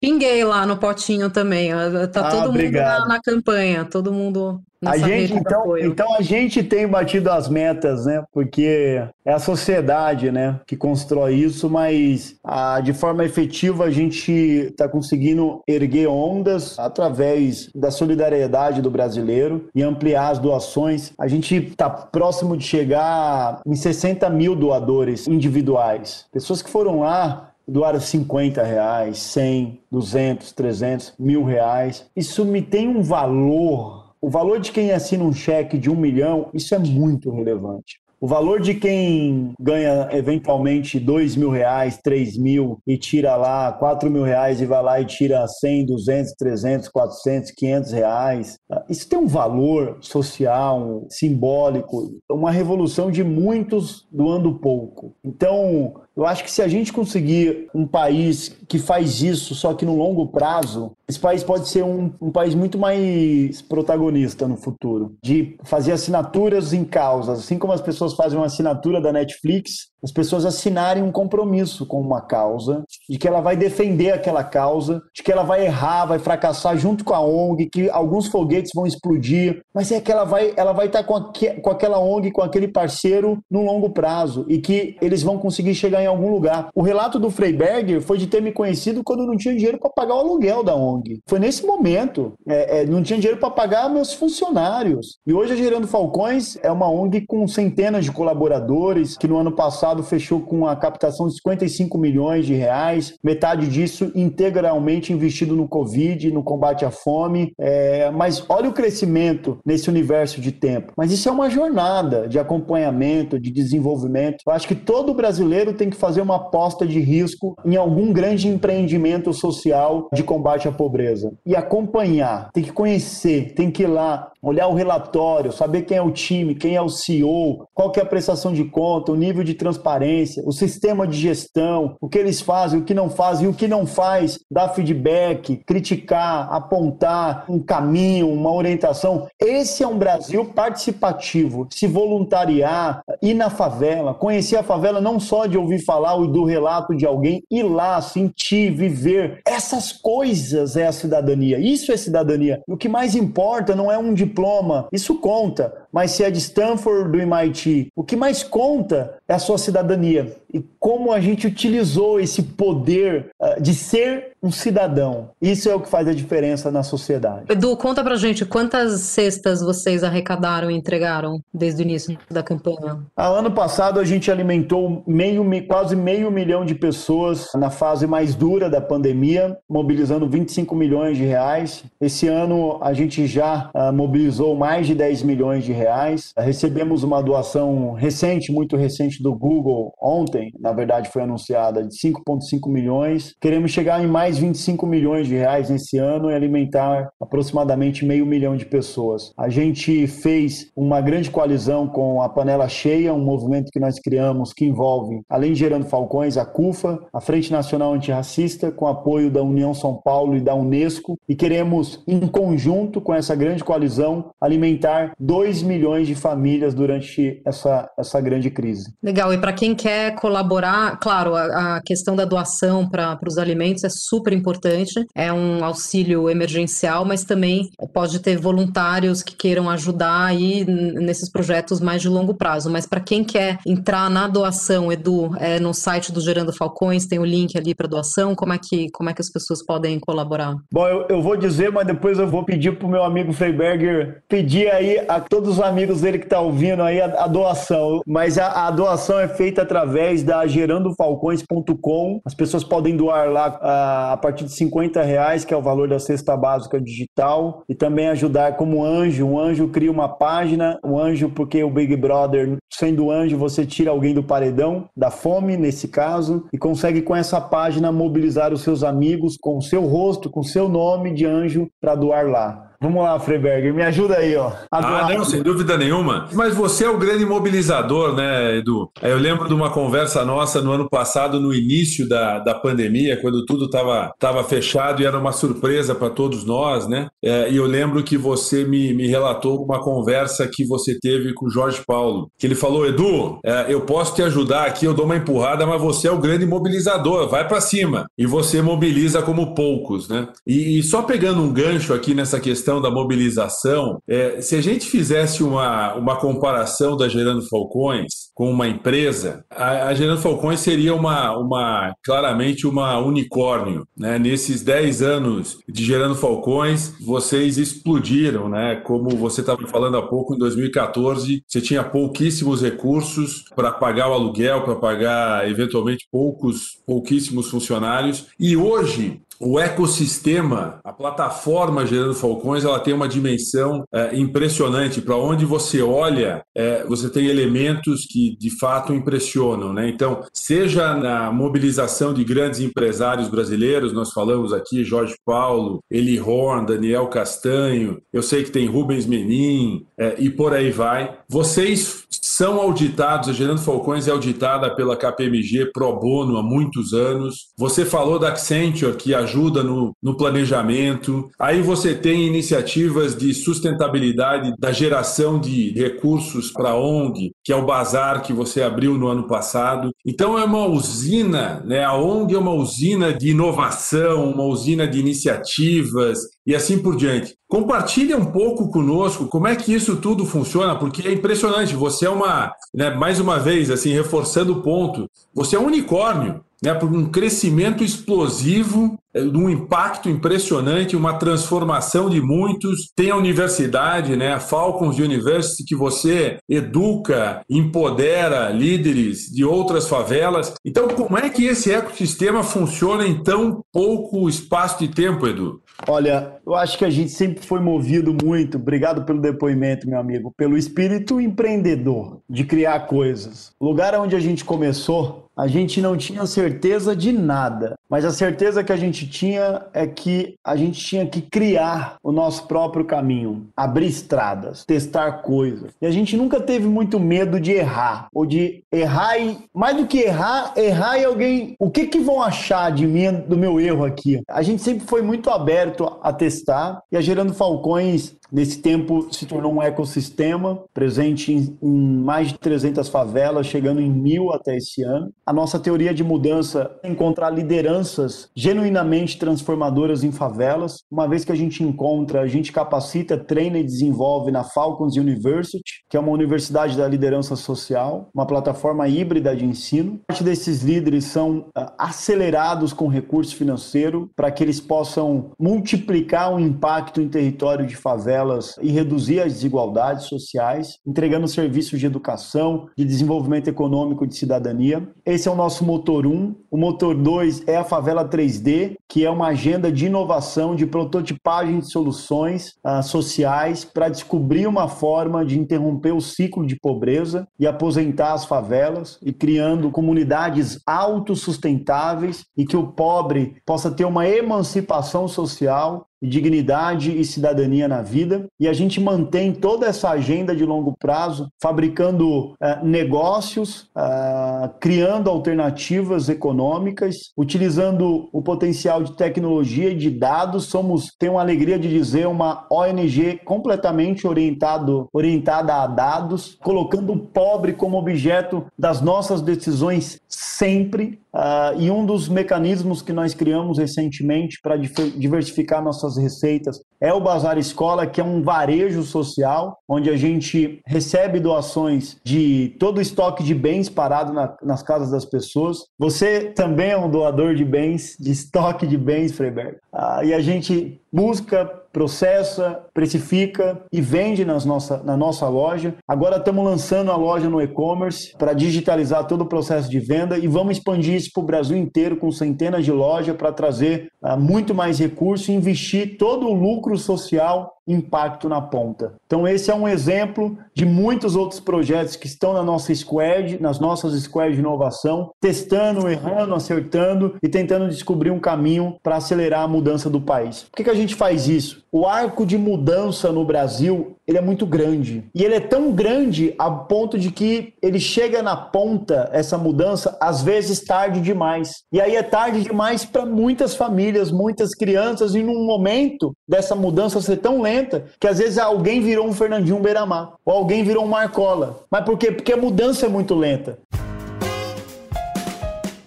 pinguei lá no potinho também. Tá ah, todo mundo na, na campanha, todo mundo a gente, então, então a gente tem batido as metas, né? Porque é a sociedade, né, que constrói isso, mas a, de forma efetiva a gente está conseguindo erguer ondas através da solidariedade do brasileiro e ampliar as doações. A gente está próximo de chegar em 60 mil doadores individuais, pessoas que foram lá doaram 50 reais, 100, 200, 300, mil reais. Isso me tem um valor o valor de quem assina um cheque de um milhão, isso é muito relevante. O valor de quem ganha eventualmente dois mil reais, três mil e tira lá quatro mil reais e vai lá e tira 100, 200, 300, 400, 500 reais, isso tem um valor social, simbólico, uma revolução de muitos doando pouco. Então, eu acho que se a gente conseguir um país que faz isso, só que no longo prazo, esse país pode ser um, um, país muito mais protagonista no futuro. De fazer assinaturas em causas, assim como as pessoas fazem uma assinatura da Netflix, as pessoas assinarem um compromisso com uma causa, de que ela vai defender aquela causa, de que ela vai errar, vai fracassar junto com a ONG, que alguns foguetes vão explodir, mas é que ela vai ela vai estar com, com aquela ONG, com aquele parceiro no longo prazo e que eles vão conseguir chegar em algum lugar. O relato do Freiberger foi de ter me conhecido quando não tinha dinheiro para pagar o aluguel da ONG. Foi nesse momento. É, é, não tinha dinheiro para pagar meus funcionários. E hoje a Gerando Falcões é uma ONG com centenas de colaboradores, que no ano passado fechou com a captação de 55 milhões de reais, metade disso integralmente investido no Covid, no combate à fome. É, mas olha o crescimento nesse universo de tempo. Mas isso é uma jornada de acompanhamento, de desenvolvimento. Eu acho que todo brasileiro tem que fazer uma aposta de risco em algum grande empreendimento social de combate à pobreza. E acompanhar, tem que conhecer, tem que ir lá, olhar o relatório, saber quem é o time, quem é o CEO, qual que é a prestação de conta, o nível de transparência, o sistema de gestão, o que eles fazem, o que não fazem, o que não faz, dar feedback, criticar, apontar um caminho, uma orientação. Esse é um Brasil participativo, se voluntariar, ir na favela, conhecer a favela não só de ouvir falar do relato de alguém, ir lá, sentir, viver. Essas coisas é a cidadania. Isso é cidadania. O que mais importa não é um diploma, isso conta, mas se é de Stanford, do MIT. O que mais conta é a sua cidadania e como a gente utilizou esse poder uh, de ser um cidadão. Isso é o que faz a diferença na sociedade. Edu, conta pra gente quantas cestas vocês arrecadaram e entregaram desde o início da campanha. Ah, ano passado a gente alimentou meio, quase meio milhão de pessoas na fase mais dura da pandemia, mobilizando 25 milhões de reais. Esse ano a gente já uh, mobilizou mais de 10 milhões de reais. Recebemos uma doação recente, muito recente do Google ontem, na verdade foi anunciada, de 5,5 milhões. Queremos chegar em mais 25 milhões de reais nesse ano e alimentar aproximadamente meio milhão de pessoas. A gente fez uma grande coalizão com a Panela Cheia, um movimento que nós criamos que envolve, além de Gerando Falcões, a CUFA, a Frente Nacional Antirracista, com apoio da União São Paulo e da Unesco, e queremos, em conjunto com essa grande coalizão, alimentar 2 milhões de famílias durante essa, essa grande crise. Legal, e para quem quer colaborar, claro, a, a questão da doação para os alimentos é super importante. É um auxílio emergencial, mas também pode ter voluntários que queiram ajudar aí nesses projetos mais de longo prazo. Mas para quem quer entrar na doação, Edu, é no site do Gerando Falcões, tem o link ali para doação. Como é que como é que as pessoas podem colaborar? Bom, eu, eu vou dizer, mas depois eu vou pedir para o meu amigo Freiberger pedir aí a todos os amigos dele que estão tá ouvindo aí a, a doação. Mas a, a, doação é feita através da gerandofalcões.com. As pessoas podem doar lá a a partir de 50 reais, que é o valor da cesta básica digital, e também ajudar como anjo. Um anjo cria uma página, um anjo, porque o Big Brother, sendo anjo, você tira alguém do paredão, da fome, nesse caso, e consegue com essa página mobilizar os seus amigos com o seu rosto, com o seu nome de anjo para doar lá. Vamos lá, Freiberger, me ajuda aí, ó. Ah, não, sem dúvida nenhuma. Mas você é o grande mobilizador, né, Edu? Eu lembro de uma conversa nossa no ano passado, no início da, da pandemia, quando tudo estava tava fechado e era uma surpresa para todos nós, né? É, e eu lembro que você me, me relatou uma conversa que você teve com o Jorge Paulo, que ele falou, Edu, é, eu posso te ajudar aqui, eu dou uma empurrada, mas você é o grande mobilizador, vai para cima. E você mobiliza como poucos, né? E, e só pegando um gancho aqui nessa questão questão da mobilização, é, se a gente fizesse uma, uma comparação da Gerando Falcões com uma empresa, a, a Gerando Falcões seria uma, uma claramente uma unicórnio. Né? Nesses 10 anos de Gerando Falcões, vocês explodiram, né? como você estava falando há pouco, em 2014, você tinha pouquíssimos recursos para pagar o aluguel, para pagar eventualmente poucos, pouquíssimos funcionários, e hoje o ecossistema, a plataforma Gerando Falcões, ela tem uma dimensão é, impressionante. Para onde você olha, é, você tem elementos que de fato impressionam. Né? Então, seja na mobilização de grandes empresários brasileiros, nós falamos aqui Jorge Paulo, Eli Horn, Daniel Castanho, eu sei que tem Rubens Menin é, e por aí vai. Vocês são auditados, a Gerando Falcões é auditada pela KPMG pro bono há muitos anos. Você falou da Accenture, que ajuda no, no planejamento. Aí você tem iniciativas de sustentabilidade da geração de recursos para a ONG, que é o Bazar que você abriu no ano passado. Então é uma usina, né? A ONG é uma usina de inovação, uma usina de iniciativas e assim por diante. Compartilhe um pouco conosco como é que isso tudo funciona, porque é impressionante. Você é uma, né, mais uma vez, assim, reforçando o ponto, você é um unicórnio né, por um crescimento explosivo, um impacto impressionante, uma transformação de muitos. Tem a universidade, né, a Falcons University, que você educa, empodera líderes de outras favelas. Então, como é que esse ecossistema funciona em tão pouco espaço de tempo, Edu? Olha, eu acho que a gente sempre foi movido muito, obrigado pelo depoimento, meu amigo, pelo espírito empreendedor de criar coisas. O lugar onde a gente começou a gente não tinha certeza de nada, mas a certeza que a gente tinha é que a gente tinha que criar o nosso próprio caminho, abrir estradas, testar coisas. E a gente nunca teve muito medo de errar, ou de errar e mais do que errar, errar e alguém, o que que vão achar de mim do meu erro aqui? A gente sempre foi muito aberto a testar e a Gerando Falcões Nesse tempo se tornou um ecossistema presente em, em, mais de 300 favelas, chegando em mil até esse ano. A nossa teoria de mudança é encontrar lideranças genuinamente transformadoras em favelas. Uma vez que a gente encontra, a gente capacita, treina e desenvolve na Falcons University. que é uma universidade da liderança social, uma plataforma híbrida de ensino. Parte desses líderes são uh, acelerados com recurso financeiro para que eles possam multiplicar o impacto em território de favelas e reduzir as desigualdades sociais, entregando serviços de educação, de desenvolvimento econômico, de cidadania. Esse é o nosso motor 1. O motor 2 é a Favela 3D, que é uma agenda de inovação, de prototipagem de soluções uh, sociais para descobrir uma forma de interromper o ciclo de pobreza e aposentar as favelas e criando comunidades autossustentáveis e que o pobre possa ter uma emancipação social dignidade e cidadania na vida. E a gente mantém toda essa agenda de longo prazo, fabricando uh, negócios, uh, criando alternativas econômicas, utilizando o potencial de tecnologia e de dados. Somos, tenho a alegria de dizer, uma ONG completamente orientado, orientada a dados, colocando o pobre como objeto das nossas decisões sempre. Uh, e um dos mecanismos que nós criamos recentemente para diversificar nossas receitas é o Bazar Escola, que é um varejo social, onde a gente recebe doações de todo o estoque de bens parado na, nas casas das pessoas. Você também é um doador de bens, de estoque de bens, Freiberg. Ah, e a gente busca processa, precifica e vende nas nossa, na nossa loja. Agora estamos lançando a loja no e-commerce para digitalizar todo o processo de venda e vamos expandir isso para o Brasil inteiro com centenas de lojas para trazer uh, muito mais recurso e investir todo o lucro social impacto na ponta. Então esse é um exemplo de muitos outros projetos que estão na nossa squad, nas nossas squads de inovação, testando, errando, acertando e tentando descobrir um caminho para acelerar a mudança do país. Por que, que a gente faz isso? O arco de mudança no Brasil ele é muito grande. E ele é tão grande a ponto de que ele chega na ponta, essa mudança, às vezes tarde demais. E aí é tarde demais para muitas famílias, muitas crianças, e num momento dessa mudança ser tão lenta que às vezes alguém virou um Fernandinho Beiramar, ou alguém virou um Marcola. Mas por quê? Porque a mudança é muito lenta.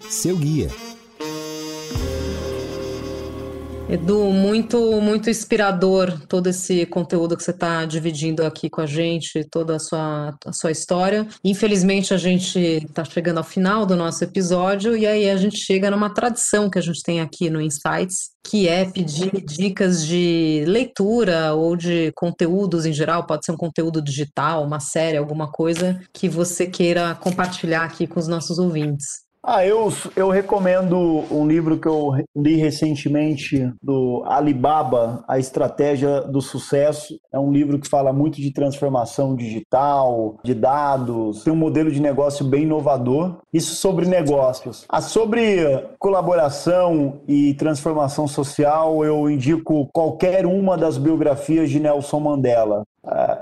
Seu guia Edu, muito, muito inspirador todo esse conteúdo que você está dividindo aqui com a gente, toda a sua, a sua história. Infelizmente, a gente está chegando ao final do nosso episódio e aí a gente chega numa tradição que a gente tem aqui no Insights, que é pedir dicas de leitura ou de conteúdos em geral, pode ser um conteúdo digital, uma série, alguma coisa que você queira compartilhar aqui com os nossos ouvintes. Ah, eu, eu recomendo um livro que eu li recentemente do Alibaba, A Estratégia do Sucesso. É um livro que fala muito de transformação digital, de dados, tem um modelo de negócio bem inovador. Isso sobre negócios. Ah, sobre colaboração e transformação social, eu indico qualquer uma das biografias de Nelson Mandela.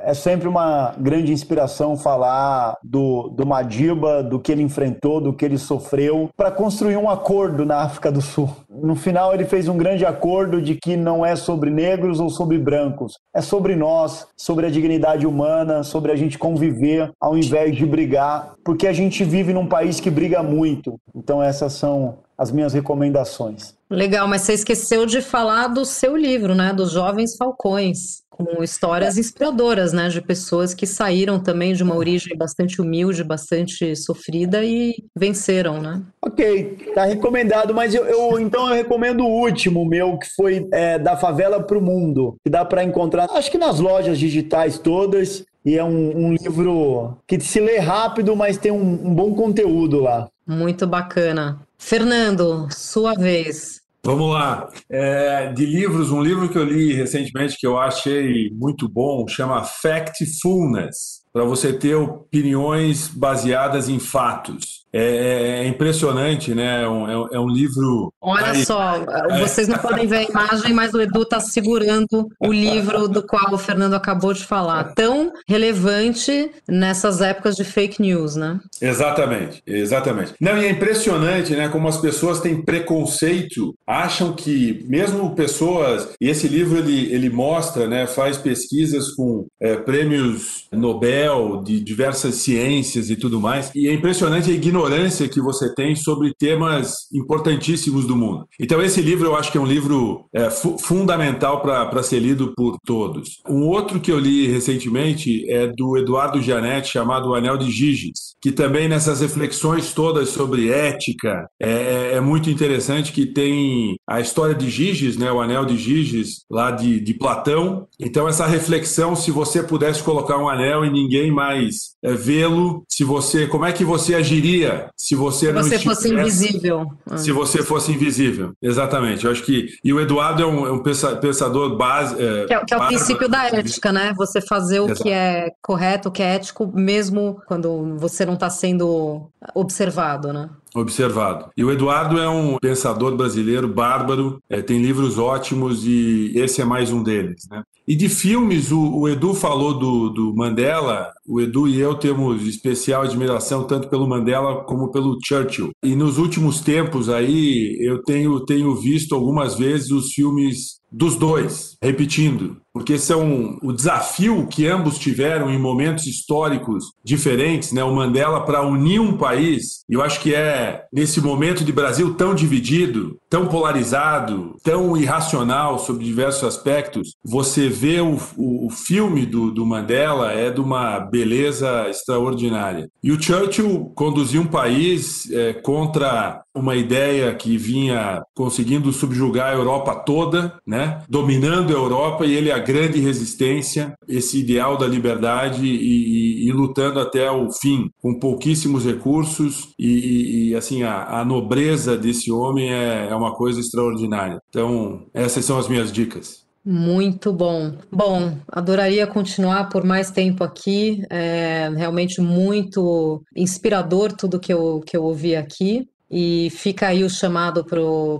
É sempre uma grande inspiração falar do, do Madiba, do que ele enfrentou, do que ele sofreu, para construir um acordo na África do Sul. No final, ele fez um grande acordo de que não é sobre negros ou sobre brancos, é sobre nós, sobre a dignidade humana, sobre a gente conviver ao invés de brigar, porque a gente vive num país que briga muito. Então, essas são as minhas recomendações. Legal, mas você esqueceu de falar do seu livro, né? Dos Jovens Falcões com histórias inspiradoras, né, de pessoas que saíram também de uma origem bastante humilde, bastante sofrida e venceram, né? Ok, tá recomendado, mas eu, eu então eu recomendo o último meu que foi é, da favela para o mundo, que dá para encontrar, acho que nas lojas digitais todas. E é um, um, livro que se lê rápido, mas tem um, um bom conteúdo lá. Muito bacana. Fernando, sua vez. Vamos lá. É, de livros, um livro que eu li recentemente que eu achei muito bom chama Factfulness para você ter opiniões baseadas em fatos. É, é, é impressionante, né? É um, é um livro. Olha aí, só, é. vocês não podem ver a imagem, mas o Edu está segurando o livro do qual o Fernando acabou de falar. Tão relevante nessas épocas de fake news, né? Exatamente, exatamente. Não, e é impressionante, né? Como as pessoas têm preconceito, acham que, mesmo pessoas. E esse livro ele, ele mostra, né? Faz pesquisas com é, prêmios Nobel de diversas ciências e tudo mais. E é impressionante a ignorância ignorância que você tem sobre temas importantíssimos do mundo. Então, esse livro eu acho que é um livro é, fu fundamental para ser lido por todos. Um outro que eu li recentemente é do Eduardo Gianetti, chamado O Anel de Giges, que também nessas reflexões todas sobre ética é, é, é muito interessante que tem a história de Giges, né, o Anel de Giges, lá de, de Platão. Então, essa reflexão, se você pudesse colocar um anel e ninguém mais é, vê-lo, se você, como é que você agiria se você se não você fosse invisível? Se você fosse invisível, exatamente. Eu acho que e o Eduardo é um, é um pensador base, é, que é, que é o princípio da ética, né? Você fazer o Exato. que é correto, o que é ético, mesmo quando você não está sendo observado, né? observado. E o Eduardo é um pensador brasileiro bárbaro, é, tem livros ótimos e esse é mais um deles. Né? E de filmes, o, o Edu falou do, do, Mandela, o Edu e eu temos especial admiração tanto pelo Mandela como pelo Churchill. E nos últimos tempos aí, eu tenho, tenho visto algumas vezes os filmes dos dois, repetindo, porque são o desafio que ambos tiveram em momentos históricos diferentes, né? O Mandela para unir um país, eu acho que é nesse momento de Brasil tão dividido, tão polarizado, tão irracional sobre diversos aspectos, você vê o, o, o filme do, do Mandela é de uma beleza extraordinária. E o Churchill conduziu um país é, contra uma ideia que vinha conseguindo subjugar a Europa toda, né? dominando a Europa, e ele a grande resistência, esse ideal da liberdade e, e, e lutando até o fim, com pouquíssimos recursos, e, e assim, a, a, nobreza desse homem é, é uma coisa extraordinária. Então, essas são as minhas dicas. Muito bom. Bom, adoraria continuar por mais tempo aqui. É realmente muito inspirador tudo que eu, que eu ouvi aqui. E fica aí o chamado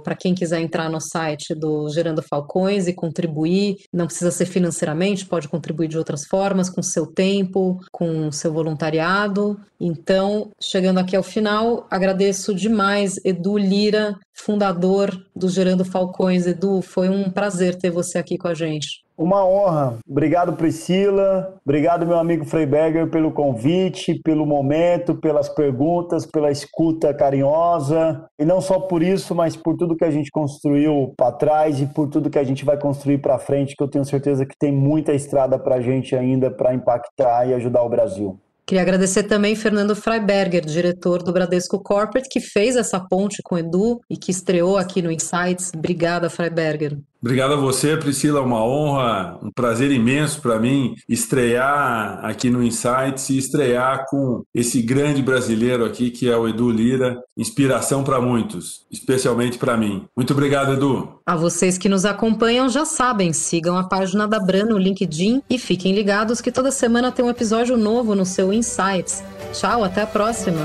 para quem quiser entrar no site do Gerando Falcões e contribuir. Não precisa ser financeiramente, pode contribuir de outras formas, com seu tempo, com seu voluntariado. Então, chegando aqui ao final, agradeço demais Edu Lira, fundador do Gerando Falcões. Edu, foi um prazer ter você aqui com a gente. Uma honra. Obrigado, Priscila. Obrigado, meu amigo Freiberger, pelo convite, pelo momento, pelas perguntas, pela escuta carinhosa. E não só por isso, mas por tudo que a gente construiu para trás e por tudo que a gente vai construir para frente, que eu tenho certeza que tem muita estrada para a gente ainda para impactar e ajudar o Brasil. Queria agradecer também Fernando Freiberger, diretor do Bradesco Corporate, que fez essa ponte com o Edu e que estreou aqui no Insights. Obrigada, Freiberger. Obrigado a você, Priscila. Uma honra, um prazer imenso para mim estrear aqui no Insights e estrear com esse grande brasileiro aqui que é o Edu Lira. Inspiração para muitos, especialmente para mim. Muito obrigado, Edu. A vocês que nos acompanham já sabem, sigam a página da Bran no LinkedIn e fiquem ligados que toda semana tem um episódio novo no seu Insights. Tchau, até a próxima.